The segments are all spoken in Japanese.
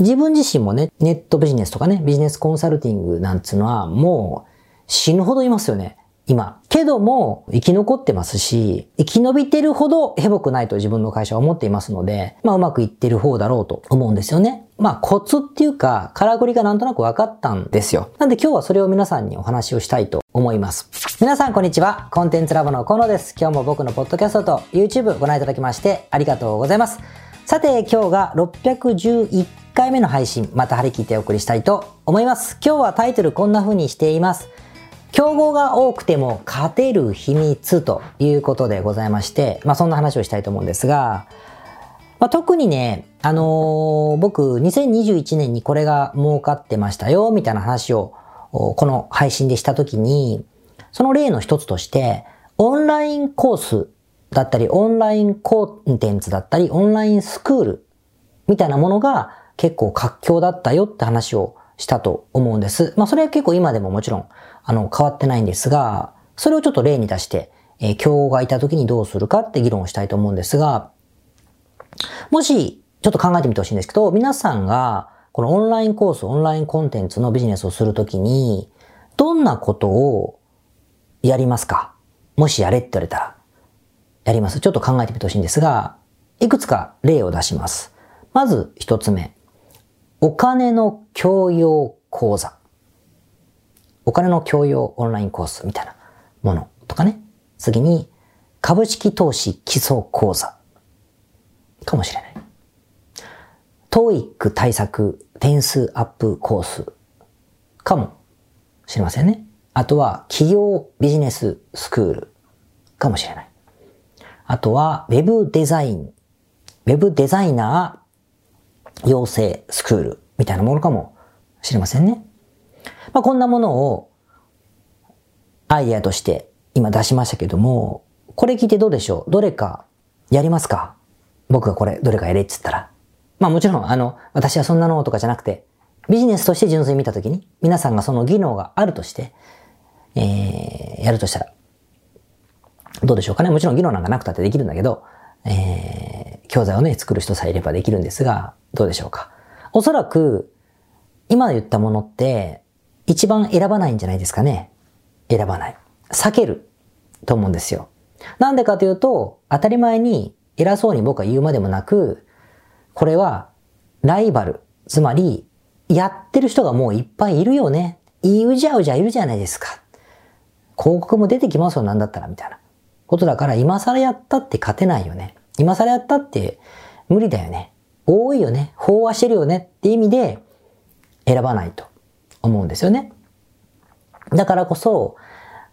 自分自身もね、ネットビジネスとかね、ビジネスコンサルティングなんつうのはもう死ぬほどいますよね。今。けども、生き残ってますし、生き延びてるほどヘボくないと自分の会社は思っていますので、まあうまくいってる方だろうと思うんですよね。まあコツっていうか、からくりがなんとなく分かったんですよ。なんで今日はそれを皆さんにお話をしたいと思います。皆さんこんにちは。コンテンツラボの河野です。今日も僕のポッドキャストと YouTube ご覧いただきましてありがとうございます。さて今日が611回目の配信、また張り切ってお送りしたいと思います。今日はタイトルこんな風にしています。競合が多くても勝てる秘密ということでございまして、まあそんな話をしたいと思うんですが、まあ、特にね、あのー、僕2021年にこれが儲かってましたよ、みたいな話をこの配信でしたときに、その例の一つとして、オンラインコースだったり、オンラインコンテンツだったり、オンラインスクールみたいなものが結構活況だったよって話をしたと思うんです。まあそれは結構今でももちろんあの、変わってないんですが、それをちょっと例に出して、えー、競合がいた時にどうするかって議論をしたいと思うんですが、もし、ちょっと考えてみてほしいんですけど、皆さんが、このオンラインコース、オンラインコンテンツのビジネスをするときに、どんなことをやりますか？もしやれって言われたら、やります。ちょっと考えてみてほしいんですが、いくつか例を出します。まず一つ目。お金の教養講座。お金の教養オンラインコースみたいなものとかね。次に、株式投資基礎講座かもしれない。トーイック対策点数アップコースかもしれませんね。あとは企業ビジネススクールかもしれない。あとは Web デザイン、Web デザイナー養成スクールみたいなものかもしれませんね。まあ、こんなものをアイデアとして今出しましたけども、これ聞いてどうでしょう？どれかやりますか？僕がこれどれかやれって言ったら。まあもちろんあの、私はそんなのとかじゃなくて、ビジネスとして純粋に見たときに、皆さんがその技能があるとして、えー、やるとしたら、どうでしょうかね？もちろん技能なんかなくたってできるんだけど、えー、教材をね、作る人さえいればできるんですが、どうでしょうかおそらく、今言ったものって、一番選ばないんじゃないですかね。選ばない。避けると思うんですよ。なんでかというと、当たり前に偉そうに僕は言うまでもなく、これはライバル、つまりやってる人がもういっぱいいるよね。いるじゃうじゃいるじゃないですか。広告も出てきますよ、なんだったら、みたいなことだから、今更やったって勝てないよね。今更やったって無理だよね。多いよね。飽和してるよねって意味で選ばないと。思うんですよね。だからこそ、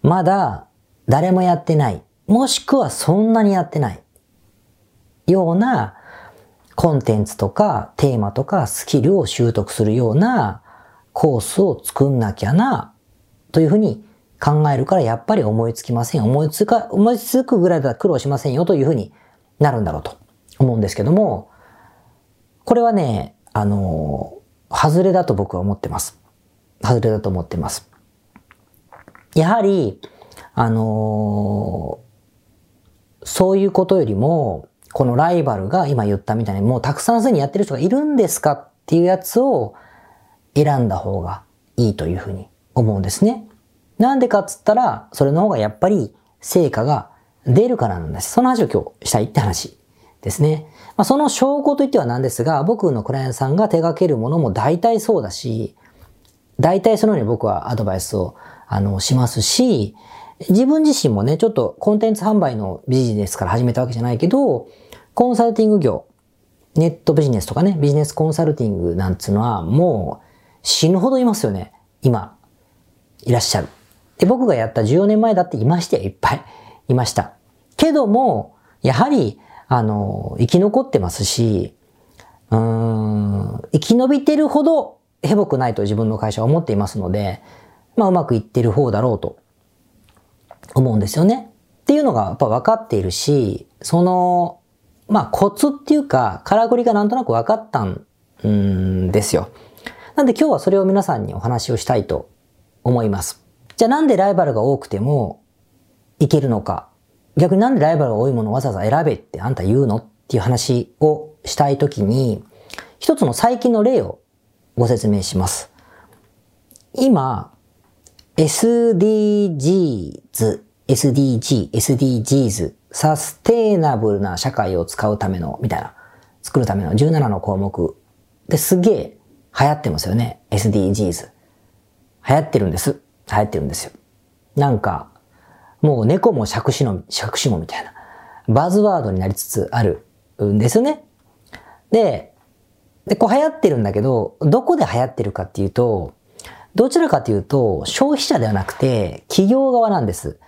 まだ誰もやってない、もしくはそんなにやってないようなコンテンツとかテーマとかスキルを習得するようなコースを作んなきゃな、というふうに考えるからやっぱり思いつきません。思いつか、思いつくぐらいだったら苦労しませんよというふうになるんだろうと思うんですけども、これはね、あの、外れだと僕は思ってます。外れだと思ってます。やはり、あの、そういうことよりも、このライバルが今言ったみたいにもうたくさんすでにやってる人がいるんですかっていうやつを選んだ方がいいというふうに思うんですね。なんでかっつったら、それの方がやっぱり成果が出るからなんです。その話を今日したいって話ですね。まあ、その証拠といってはなんですが、僕のクライアントさんが手掛けるものも大体そうだし、大体そのように僕はアドバイスを、あの、しますし、自分自身もね、ちょっとコンテンツ販売のビジネスから始めたわけじゃないけど、コンサルティング業、ネットビジネスとかね、ビジネスコンサルティングなんつうのはもう死ぬほどいますよね。今、いらっしゃる。で、僕がやった14年前だっていましたよ、いっぱい。いました。けども、やはり、あの、生き残ってますし、うーん、生き延びてるほどヘボくないと自分の会社は思っていますので、まあうまくいってる方だろうと思うんですよね。っていうのがやっぱ分かっているし、その、まあコツっていうか、からくりがなんとなく分かったんですよ。なんで今日はそれを皆さんにお話をしたいと思います。じゃあなんでライバルが多くてもいけるのか。逆になんでライバルが多いものをわざわざ選べってあんた言うのっていう話をしたいときに、一つの最近の例をご説明します。今、SDGs、SDG、SDGs、サステイナブルな社会を使うための、みたいな、作るための17の項目ですげえ流行ってますよね。SDGs。流行ってるんです。流行ってるんですよ。なんか、もう猫も杓子の、杓子もみたいな、バズワードになりつつあるんですよね。で、で、こう流行ってるんだけど、どこで流行ってるかっていうと、どちらかというと、消費者ではなくて、企業側なんです。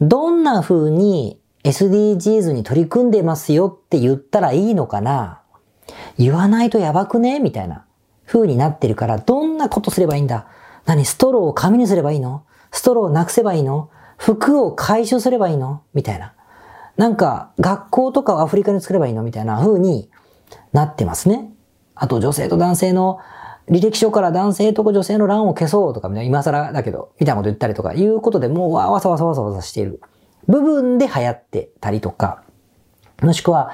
どんな風に SDGs に取り組んでますよって言ったらいいのかな。言わないとやばくねみたいな。風になってるから、どんなことすればいいんだ。何ストローを紙にすればいいの？ストローをなくせばいいの？服を回収すればいいの？みたいな。なんか、学校とかをアフリカに作ればいいの？みたいな風になってますね。あと、女性と男性の履歴書から男性と女性の欄を消そうとか、今更だけど、みたいなこと言ったりとか、いうことでもうわさわさわさわさしている部分で流行ってたりとか、もしくは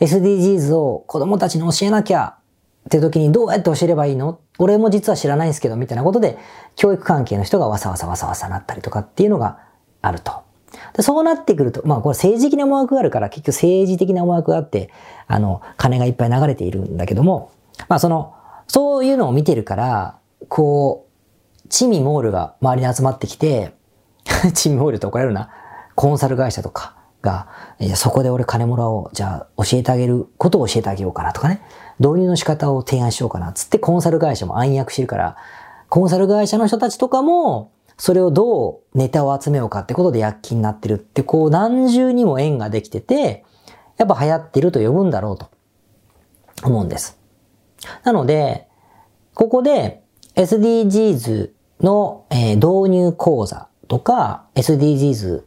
SDGs を子供たちに教えなきゃって時にどうやって教えればいいの？俺も実は知らないんですけど、みたいなことで、教育関係の人がわさわさわさわさなったりとかっていうのがあると。でそうなってくると、まあこれ政治的な思惑があるから結局政治的な思惑があって、あの、金がいっぱい流れているんだけども、まあその、そういうのを見てるから、こう、チミモールが周りに集まってきて、チミモールって怒られるな。コンサル会社とかが、そこで俺金もらおう。じゃあ教えてあげることを教えてあげようかなとかね。導入の仕方を提案しようかな。つってコンサル会社も暗躍してるから、コンサル会社の人たちとかも、それをどうネタを集めようかってことで躍起になってるって、こう何重にも縁ができてて、やっぱ流行ってると呼ぶんだろうと思うんです。なので、ここで SDGs の、え導入講座とか SDGs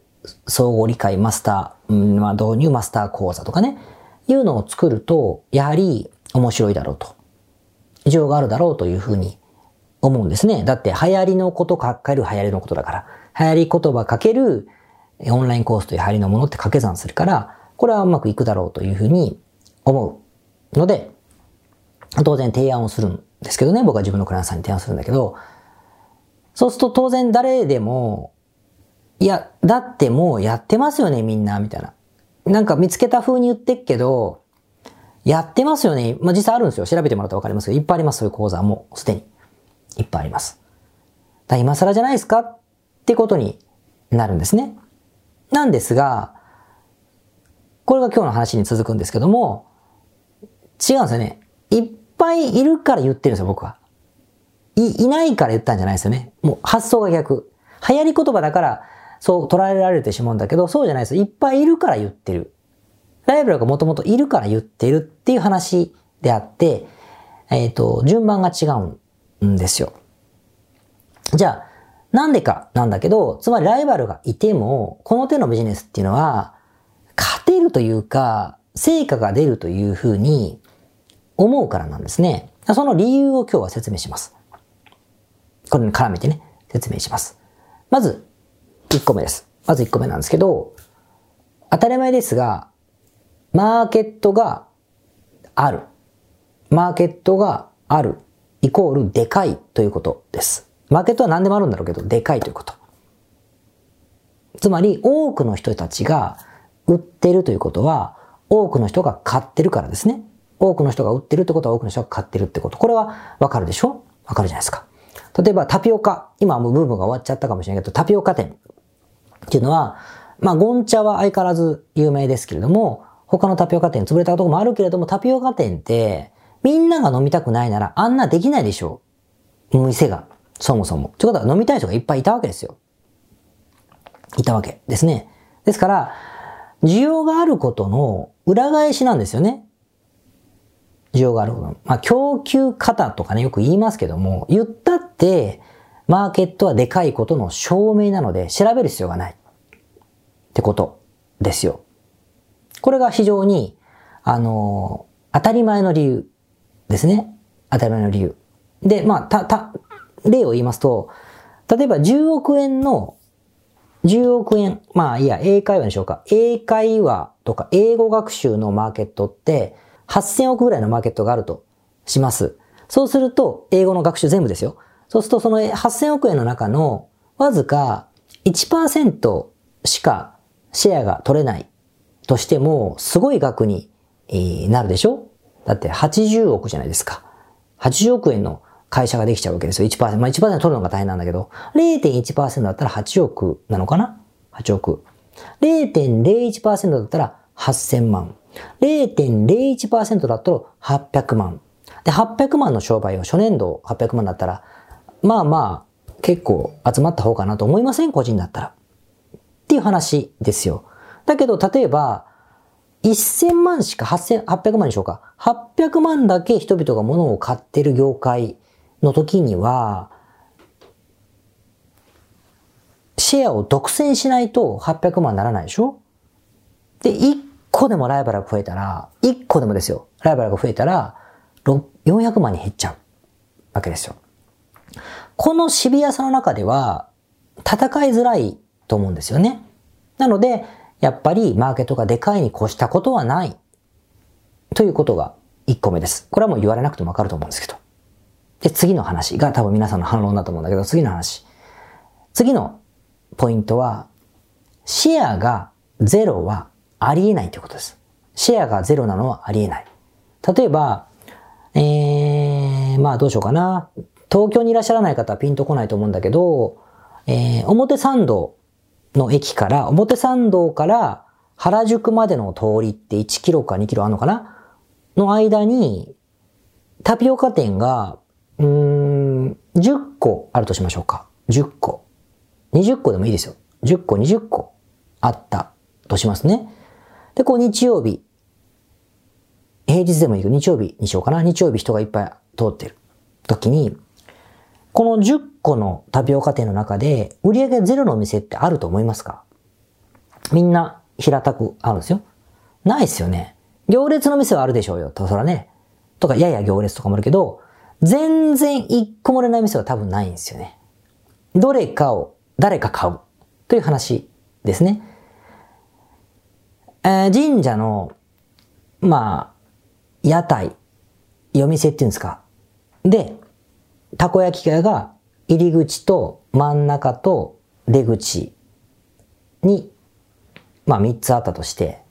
総合理解マスター、うんまあ、導入マスター講座とかね、いうのを作ると、やはり面白いだろうと。需要があるだろうというふうに思うんですね。だって流行りのことかける流行りのことだから、流行り言葉かけるオンラインコースという流行りのものって掛け算するから、これはうまくいくだろうというふうに思うので、当然提案をするんですけどね、僕は自分のクライアントさんに提案するんだけど、そうすると当然誰でも、いや、だってもうやってますよね、みんな、みたいな。なんか見つけた風に言ってっけど、やってますよね。まあ、実際あるんですよ。調べてもらったらわかりますけど、いっぱいあります、そういう講座もすでに。いっぱいあります。だ今更じゃないですかってことになるんですね。なんですが、これが今日の話に続くんですけども、違うんですよね。いっぱいいるから言ってるんですよ、僕は。い、いないから言ったんじゃないですよね。もう発想が逆。流行り言葉だから、そう捉えられてしまうんだけど、そうじゃないです。いっぱいいるから言ってる。ライバルがもともといるから言ってるっていう話であって、えっ、ー、と、順番が違うんんですよ。じゃあ、なんでかなんだけど、つまりライバルがいても、この手のビジネスっていうのは、勝てるというか、成果が出るというふうに思うからなんですね。その理由を今日は説明します。これに絡めてね、説明します。まず、1個目です。まず1個目なんですけど、当たり前ですが、マーケットがある。マーケットがある。イコールでかいということです。マーケットは何でもあるんだろうけど、でかいということ。つまり、多くの人たちが売ってるということは、多くの人が買ってるからですね。多くの人が売ってるってことは多くの人が買ってるってこと。これはわかるでしょ？わかるじゃないですか。例えばタピオカ。今はもうブームが終わっちゃったかもしれないけど、タピオカ店っていうのは、まあ、ゴンチャは相変わらず有名ですけれども、他のタピオカ店潰れたとこもあるけれども、タピオカ店って、みんなが飲みたくないなら、あんなできないでしょう。店が。そもそも。ということは飲みたい人がいっぱいいたわけですよ。いたわけですね。ですから、需要があることの裏返しなんですよね。需要があること。まあ、供給方とかね、よく言いますけども、言ったって、マーケットはでかいことの証明なので、調べる必要がない。ってことですよ。これが非常に、あの、当たり前の理由ですね。当たり前の理由。で、まあ、た、た、例を言いますと、例えば10億円の、10億円、まあいや、英会話にしようか。英会話とか英語学習のマーケットって、8000億ぐらいのマーケットがあるとします。そうすると、英語の学習全部ですよ。そうすると、その8000億円の中のわずか1%しかシェアが取れないとしても、すごい額になるでしょ？だって80億じゃないですか。80億円の会社ができちゃうわけですよ。1%。まあ1%取るのが大変なんだけど、0.1%だったら8億なのかな ?8 億。0.01%だったら8000万。0.01%だったら800万。で、800万の商売を初年度800万だったら、まあまあ、結構集まった方かなと思いません？個人だったら。っていう話ですよ。だけど、例えば、1000万しか8 800万でしょうか。800万だけ人々が物を買ってる業界の時には、シェアを独占しないと800万ならないでしょ？で、1個でもライバルが増えたら、1個でもですよ。ライバルが増えたら、400万に減っちゃうわけですよ。このシビアさの中では、戦いづらいと思うんですよね。なので、やっぱりマーケットがでかいに越したことはない。ということが1個目です。これはもう言われなくてもわかると思うんですけど。で、次の話が多分皆さんの反論だと思うんだけど、次の話。次のポイントは、シェアがゼロはありえないということです。シェアがゼロなのはありえない。例えば、えー、まあどうしようかな。東京にいらっしゃらない方はピンとこないと思うんだけど、えー、表参道の駅から、表参道から原宿までの通りって1キロか2キロあるのかな？の間に、タピオカ店が、うーん、10個あるとしましょうか。10個。20個でもいいですよ。10個、20個あったとしますね。で、こう日曜日。平日でもいいけど、日曜日にしようかな。日曜日人がいっぱい通ってる時に、この10個のタピオカ店の中で、売上ゼロのお店ってあると思いますか？みんな平たくあるんですよ。ないっすよね。行列の店はあるでしょうよ。と、そらね。とか、やや行列とかもあるけど、全然一個もれない店は多分ないんですよね。どれかを、誰か買う。という話ですね。えー、神社の、まあ、屋台、夜店っていうんですか。で、たこ焼き屋が入り口と真ん中と出口に、まあ3つあったとして、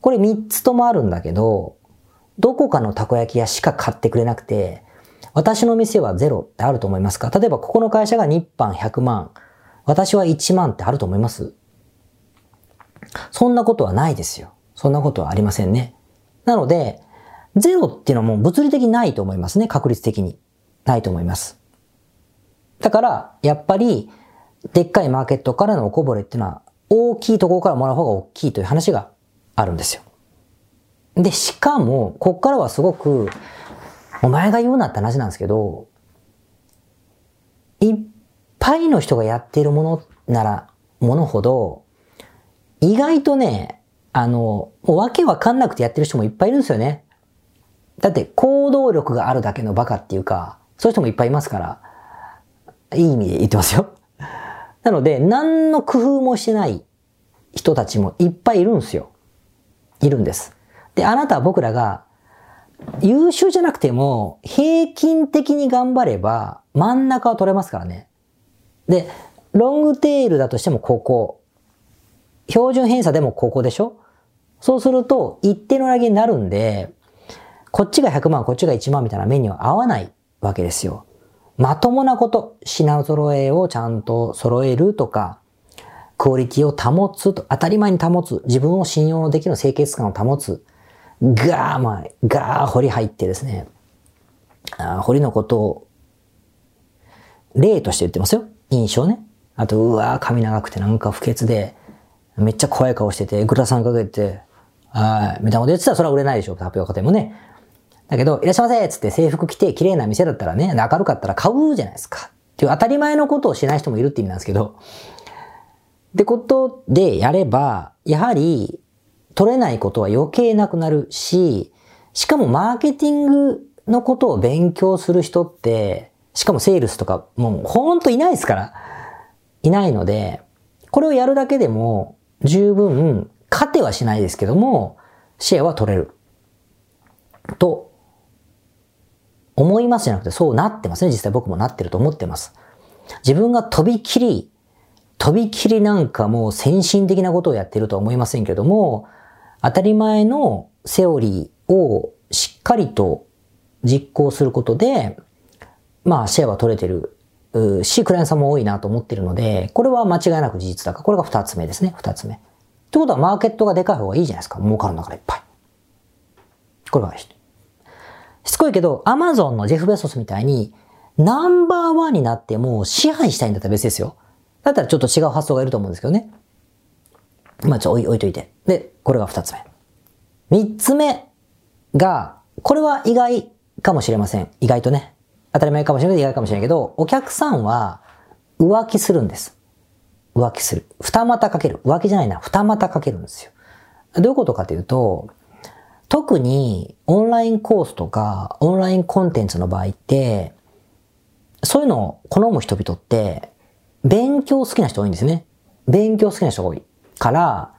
これ3つともあるんだけど、どこかのたこ焼き屋しか買ってくれなくて、私の店はゼロってあると思いますか？例えばここの会社が日販100万、私は1万ってあると思います？そんなことはないですよ。そんなことはありませんね。なので、ゼロっていうのはもう物理的にないと思いますね。確率的に。ないと思います。だから、やっぱり、でっかいマーケットからのおこぼれっていうのは、大きいところからもらう方が大きいという話があるんですよ。で、しかも、こっからはすごく、お前が言うなって話なんですけど、いっぱいの人がやっているものなら、ものほど、意外とね、あの、わけわかんなくてやってる人もいっぱいいるんですよね。だって行動力があるだけのバカっていうか、そういう人もいっぱいいますから、いい意味で言ってますよ。なので、何の工夫もしてない人たちもいっぱいいるんですよ。いるんです。で、あなたは僕らが優秀じゃなくても平均的に頑張れば真ん中は取れますからね。で、ロングテールだとしてもここ。標準偏差でもここでしょそうすると一定の投げになるんで、こっちが100万、こっちが1万みたいな目には合わないわけですよ。まともなこと、品揃えをちゃんと揃えるとか、クオリティを保つと、当たり前に保つ、自分を信用できる清潔感を保つ、ガーまあ、ガー掘り入ってですね、あ掘りのことを例として言ってますよ。印象ね。あと、うわー髪長くてなんか不潔で、めっちゃ怖い顔してて、グラサンかけて、はい、みたいなこと言ってたらそれは売れないでしょ、タピオカ店もね。だけど、いらっしゃいませっつって制服着て綺麗な店だったらね、明るかったら買うじゃないですか。っていう当たり前のことをしない人もいるって意味なんですけど、ってことでやれば、やはり取れないことは余計なくなるし、しかもマーケティングのことを勉強する人って、しかもセールスとか、もうほんといないですから。いないので、これをやるだけでも十分勝てはしないですけども、シェアは取れる。と思いますじゃなくてそうなってますね。実際僕もなってると思ってます。自分がとびきり、とびきりなんかもう先進的なことをやってるとは思いませんけども、当たり前のセオリーをしっかりと実行することで、まあシェアは取れてるし、クライアントさんも多いなと思ってるので、これは間違いなく事実だから、これが二つ目ですね、二つ目。ってことはマーケットがでかい方がいいじゃないですか。儲かるんだからいっぱい。これがしつこいけど、アマゾンのジェフ・ベソスみたいに、ナンバーワンになっても支配したいんだったら別ですよ。だったらちょっと違う発想がいると思うんですけどね。まあちょ、置い置いといて。で、これが二つ目。三つ目が、これは意外かもしれません。意外とね。当たり前かもしれない意外かもしれないけど、お客さんは浮気するんです。浮気する。二股かける。浮気じゃないな。二股かけるんですよ。どういうことかというと、特にオンラインコースとかオンラインコンテンツの場合って、そういうのを好む人々って、勉強好きな人多いんですね。勉強好きな人多い。から、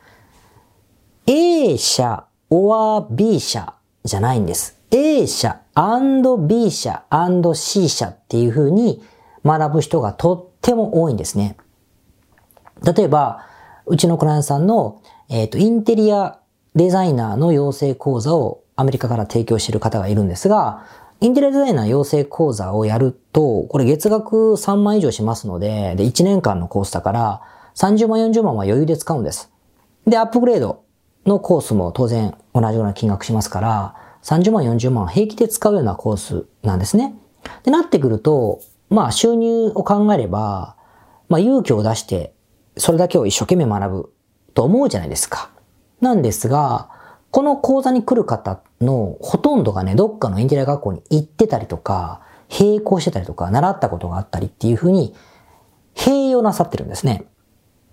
A 社 or B 社じゃないんです。A 社 B 社 C 社っていう風に学ぶ人がとっても多いんですね。例えば、うちのクライアントさんの、えっ、ー、と、インテリアデザイナーの養成講座をアメリカから提供している方がいるんですが、インテリアデザイナー養成講座をやると、これ月額3万以上しますので、で、1年間のコースだから、30万40万は余裕で使うんです。で、アップグレードのコースも当然同じような金額しますから、30万40万平気で使うようなコースなんですね。で、なってくると、まあ収入を考えれば、まあ勇気を出して、それだけを一生懸命学ぶと思うじゃないですか。なんですが、この講座に来る方のほとんどがね、どっかのインテリア学校に行ってたりとか、並行してたりとか、習ったことがあったりっていうふうに、併用なさってるんですね。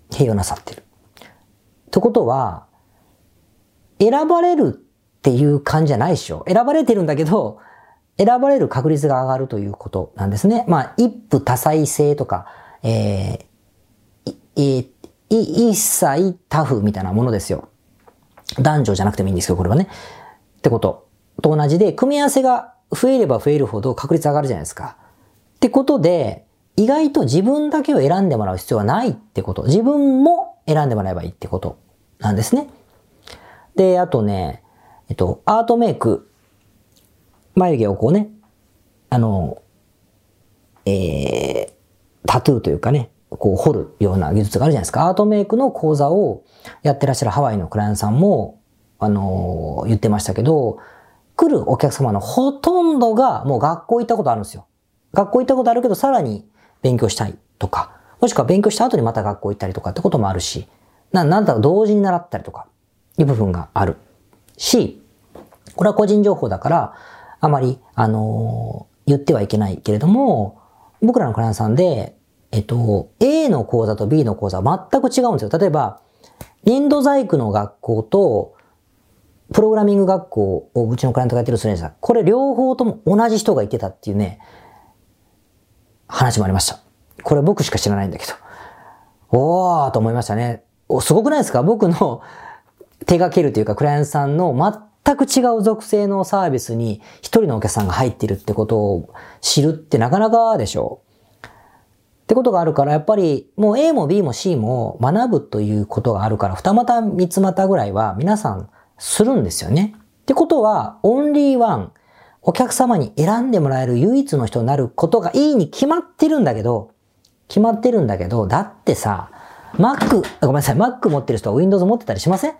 併用なさってる。ってことは、選ばれるっていう感じじゃないでしょ。選ばれてるんだけど、選ばれる確率が上がるということなんですね。まあ、一夫多妻制とか、えー、えー、一切タフみたいなものですよ。男女じゃなくてもいいんですけど、これはね。ってことと同じで、組み合わせが増えれば増えるほど確率上がるじゃないですか。ってことで、意外と自分だけを選んでもらう必要はないってこと。自分も選んでもらえばいいってことなんですね。で、あとね、えっと、アートメイク。眉毛をこうね、あの、えー、タトゥーというかね、こう彫るような技術があるじゃないですか。アートメイクの講座をやってらっしゃるハワイのクライアントさんも、あのー、言ってましたけど、来るお客様のほとんどがもう学校行ったことあるんですよ。学校行ったことあるけどさらに勉強したいとか、もしくは勉強した後にまた学校行ったりとかってこともあるし、な、なんだろう、同時に習ったりとか、いう部分があるし、これは個人情報だから、あまり、あのー、言ってはいけないけれども、僕らのクライアントさんで、えっと、A の講座と B の講座は全く違うんですよ。例えば、粘土細工の学校と、プログラミング学校をうちのクライアントがやってるスレンジさん、これ両方とも同じ人が言ってたっていうね、話もありました。これ僕しか知らないんだけど。おーと思いましたね。お、すごくないですか？僕の 手掛けるというか、クライアントさんの全く違う属性のサービスに一人のお客さんが入ってるってことを知るってなかなかでしょうってことがあるから、やっぱりもう A も B も C も学ぶということがあるから、二股三つ股ぐらいは皆さんするんですよね。ってことは、オンリーワン、お客様に選んでもらえる唯一の人になることがいいに決まってるんだけど、決まってるんだけど、だってさ、Mac、ごめんなさい、Mac 持ってる人は Windows 持ってたりしません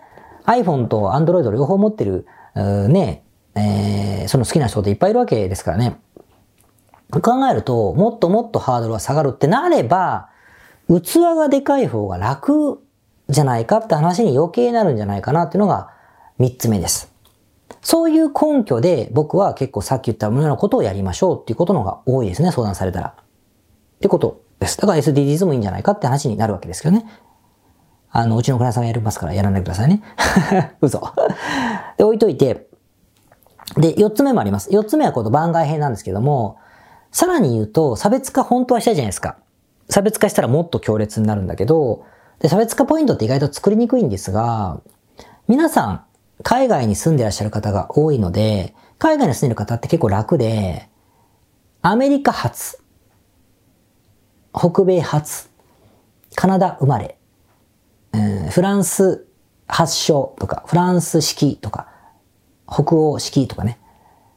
?iPhone と Android 両方持ってる、ね、えー、その好きな人っていっぱいいるわけですからね。考えると、もっともっとハードルが下がるってなれば、器がでかい方が楽じゃないかって話に余計なるんじゃないかなっていうのが三つ目です。そういう根拠で僕は結構さっき言ったようなことをやりましょうっていうことのが多いですね、相談されたら。ってことです。だから SDGs もいいんじゃないかって話になるわけですけどね。あの、うちのクライアントさんがやりますからやらないでくださいね。嘘。で、置いといて、で、四つ目もあります。四つ目はこの番外編なんですけども、さらに言うと、差別化本当はしたいじゃないですか。差別化したらもっと強烈になるんだけど、で、差別化ポイントって意外と作りにくいんですが、皆さん、海外に住んでらっしゃる方が多いので、海外に住んでる方って結構楽で、アメリカ発、北米発、カナダ生まれ、フランス発祥とか、フランス式とか、北欧式とかね、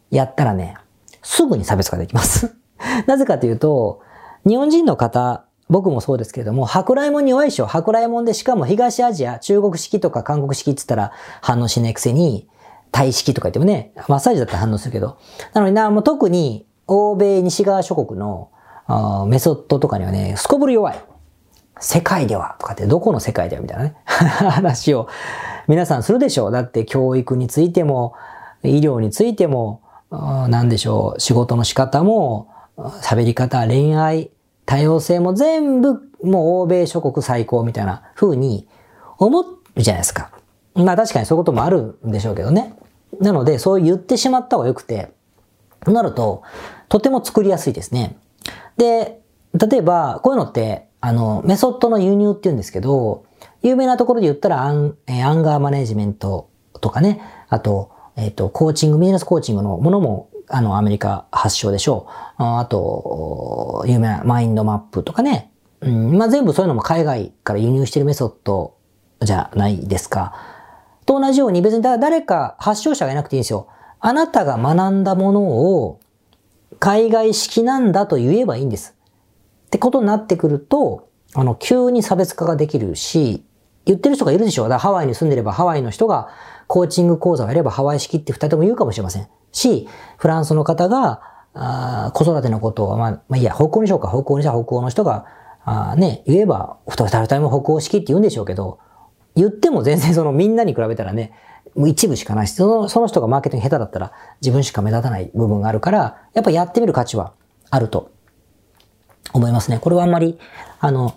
やったらね、すぐに差別化できます。なぜかというと、日本人の方、僕もそうですけれども、舶来物に弱いでしょ。舶来物でしかも東アジア、中国式とか韓国式って言ったら反応しないくせに、タイ式とか言ってもね、マッサージだったら反応するけど。なのにな、もう特に欧米西側諸国のメソッドとかにはね、すこぶる弱い。世界ではとかってどこの世界ではみたいなね、話を皆さんするでしょう。だって教育についても、医療についても、何でしょう、仕事の仕方も、喋り方、恋愛、多様性も全部もう欧米諸国最高みたいな風に思うじゃないですか。まあ確かにそういうこともあるんでしょうけどね。なので、そう言ってしまった方が良くて、となると、とても作りやすいですね。で、例えば、こういうのって、あの、メソッドの輸入って言うんですけど、有名なところで言ったらアン、えアンガーマネジメントとかね、あと、えっ、ー、と、コーチング、ビジネスコーチングのものも、あの、アメリカ発祥でしょう。あと、有名なマインドマップとかね。うん、まあ、全部そういうのも海外から輸入してるメソッドじゃないですか。と同じように別に誰か発祥者がいなくていいんですよ。あなたが学んだものを海外式なんだと言えばいいんです。ってことになってくると、あの、急に差別化ができるし、言ってる人がいるでしょだからハワイに住んでればハワイの人がコーチング講座をやればハワイ式って二人とも言うかもしれません。し、フランスの方が、あ子育てのことを、まあ、まあいや、北欧にしようか。北欧にした北欧の人が、あね、言えば、二人とも北欧式って言うんでしょうけど、言っても全然そのみんなに比べたらね、もう一部しかないし、そのその人がマーケティング下手だったら自分しか目立たない部分があるから、やっぱやってみる価値はあると思いますね。これはあんまり、あの、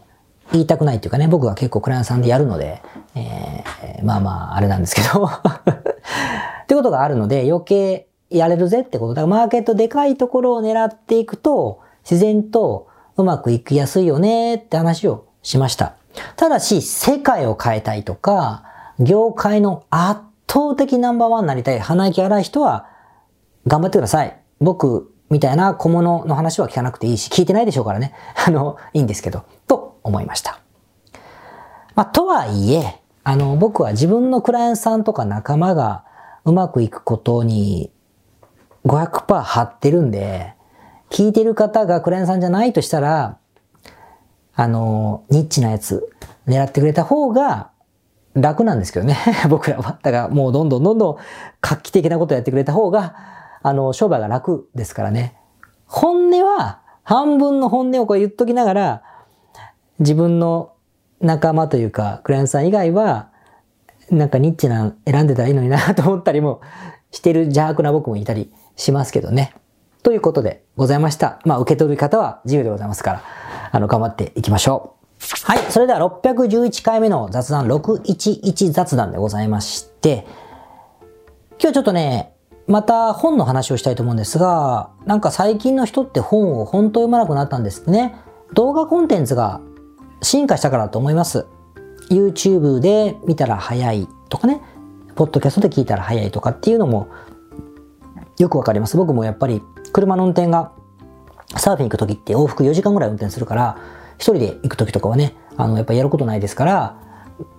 言いたくないっていうかね、僕は結構クライアントさんでやるので、えー、まあまあ、あれなんですけど ってことがあるので、余計やれるぜってこと。だからマーケットでかいところを狙っていくと、自然とうまくいきやすいよねって話をしました。ただし、世界を変えたいとか、業界の圧倒的ナンバーワンになりたい鼻息荒い人は、頑張ってください。僕みたいな小物の話は聞かなくていいし、聞いてないでしょうからね。あの、いいんですけど、と思いました。まあ、とはいえ、あの、僕は自分のクライアントさんとか仲間がうまくいくことに500%張ってるんで、聞いてる方がクライアントさんじゃないとしたら、あの、ニッチなやつ狙ってくれた方が楽なんですけどね。僕らは。だからもうどんどんどんどん画期的なことやってくれた方が、あの、商売が楽ですからね。本音は、半分の本音をこう言っときながら、自分の仲間というか、クライアントさん以外は、なんかニッチな選んでたらいいのになと思ったりもしてる邪悪な僕もいたりしますけどね。ということでございました。まあ、受け取り方は自由でございますから、あの、頑張っていきましょう。はい。それでは611回目の雑談611雑談でございまして、今日ちょっとね、また本の話をしたいと思うんですが、なんか最近の人って本を本当読まなくなったんですね。動画コンテンツが進化したからと思います。YouTube で見たら早いとかね、ポッドキャストで聞いたら早いとかっていうのもよくわかります。僕もやっぱり車の運転がサーフィン行く時って往復4時間ぐらい運転するから、一人で行く時とかはね、あの、やっぱりやることないですから、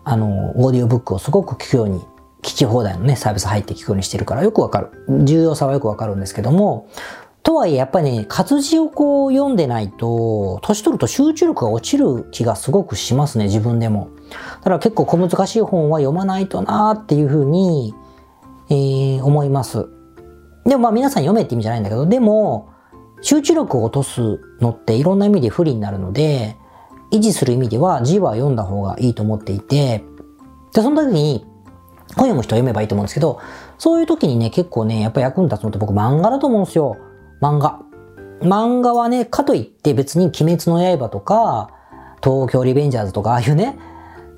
あの、オーディオブックをすごく聞くように、聞き放題のね、サービス入って聞くようにしてるからよくわかる。重要さはよくわかるんですけども、とはいえやっぱりね、活字をこう読んでないと、年取ると集中力が落ちる気がすごくしますね、自分でも。だから結構小難しい本は読まないとなーっていうふうに、えー、思います。でもまあ皆さん読めって意味じゃないんだけど、でも、集中力を落とすのっていろんな意味で不利になるので、維持する意味では字は読んだ方がいいと思っていて、で、その時に本読む人は読めばいいと思うんですけど、そういう時にね、結構ね、やっぱ役に立つのって僕漫画だと思うんですよ。漫画。漫画はね、かといって別に鬼滅の刃とか、東京リベンジャーズとか、ああいうね、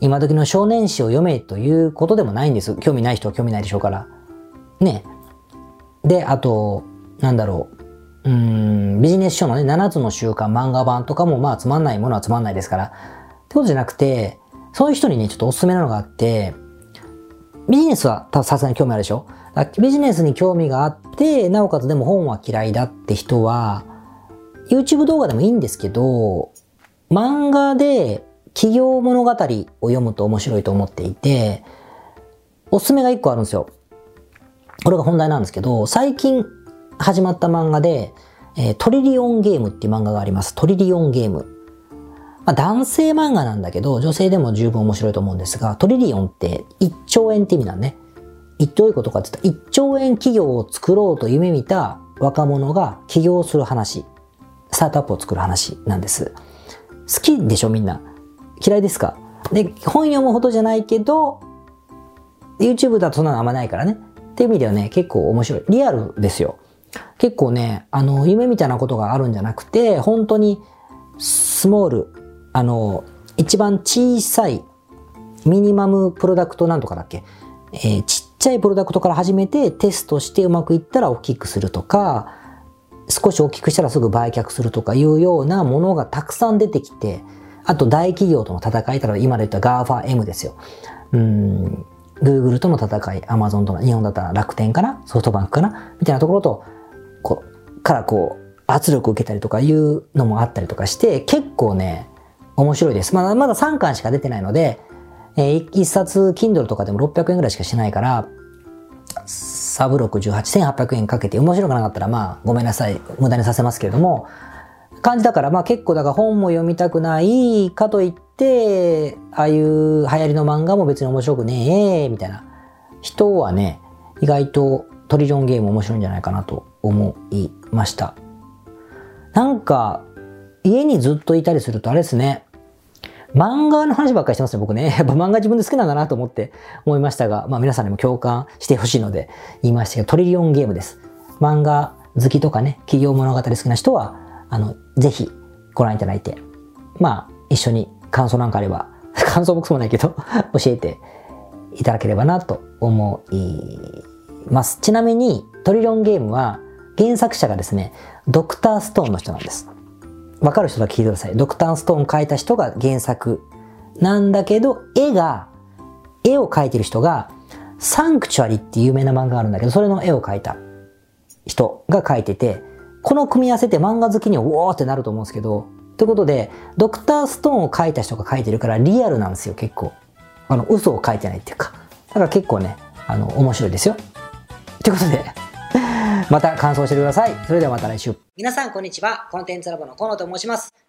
今時の少年誌を読めということでもないんです。興味ない人は興味ないでしょうから。ね。で、あと、なんだろう。うん、ビジネス書のね、7つの習慣漫画版とかもまあつまんないものはつまんないですから。ってことじゃなくて、そういう人にね、ちょっとおすすめなのがあって、ビジネスはさすがに興味あるでしょ？ビジネスに興味があって、なおかつでも本は嫌いだって人は、YouTube 動画でもいいんですけど、漫画で企業物語を読むと面白いと思っていて、おすすめが1個あるんですよ。これが本題なんですけど、最近始まった漫画で、えー、トリリオンゲームっていう漫画があります。トリリオンゲーム。まあ、男性漫画なんだけど、女性でも十分面白いと思うんですが、トリリオンって1兆円って意味なんね。どういうことかって言ったら、1兆円企業を作ろうと夢見た若者が起業する話。スタートアップを作る話なんです。好きでしょみんな。嫌いですか？で、本読むほどじゃないけど、YouTube だとそんなのあんまないからね。っていう意味ではね、結構面白い。リアルですよ。結構ね、あの、夢みたいなことがあるんじゃなくて、本当にスモール、あの、一番小さいミニマムプロダクトなんとかだっけ？えー、ちちゃいプロダクトから始めてテストしてうまくいったら大きくするとか、少し大きくしたらすぐ売却するとかいうようなものがたくさん出てきて、あと大企業との戦い、たら今で言った GAFAM ですよ。うん、Google との戦い、Amazon との、日本だったら楽天かな？ソフトバンクかな？みたいなところと、こう、からこう、圧力を受けたりとかいうのもあったりとかして、結構ね、面白いです。まだ、まだ3巻しか出てないので、えー、1冊 Kindle とかでも600円ぐらいしかしないから、サブ6 18、1800円かけて面白くなかったらまあごめんなさい、無駄にさせますけれども、感じだからまあ結構だから本も読みたくないかといって、ああいう流行りの漫画も別に面白くねえ、みたいな人はね、意外とトリリオンゲーム面白いんじゃないかなと思いました。なんか、家にずっといたりするとあれですね、漫画の話ばっかりしてますね、僕ね。やっぱ漫画自分で好きなんだなと思って思いましたが、まあ皆さんにも共感してほしいので言いましたけど、トリリオンゲームです。漫画好きとかね、企業物語好きな人は、あの、ぜひご覧いただいて、まあ一緒に感想なんかあれば、感想ボックスもないけど 教えていただければなと思います。ちなみに、トリリオンゲームは原作者がですね、ドクターストーンの人なんです。わかる人だけ聞いてください。ドクターストーン描いた人が原作なんだけど、絵が、絵を描いてる人が、サンクチュアリっていう有名な漫画があるんだけど、それの絵を描いた人が描いてて、この組み合わせって漫画好きにはおーってなると思うんですけど、ということで、ドクターストーンを描いた人が描いてるからリアルなんですよ、結構。あの、嘘を書いてないっていうか。だから結構ね、あの、面白いですよ。ということで、また感想してください。それではまた来週。皆さんこんにちは。コンテンツラボの河野と申します。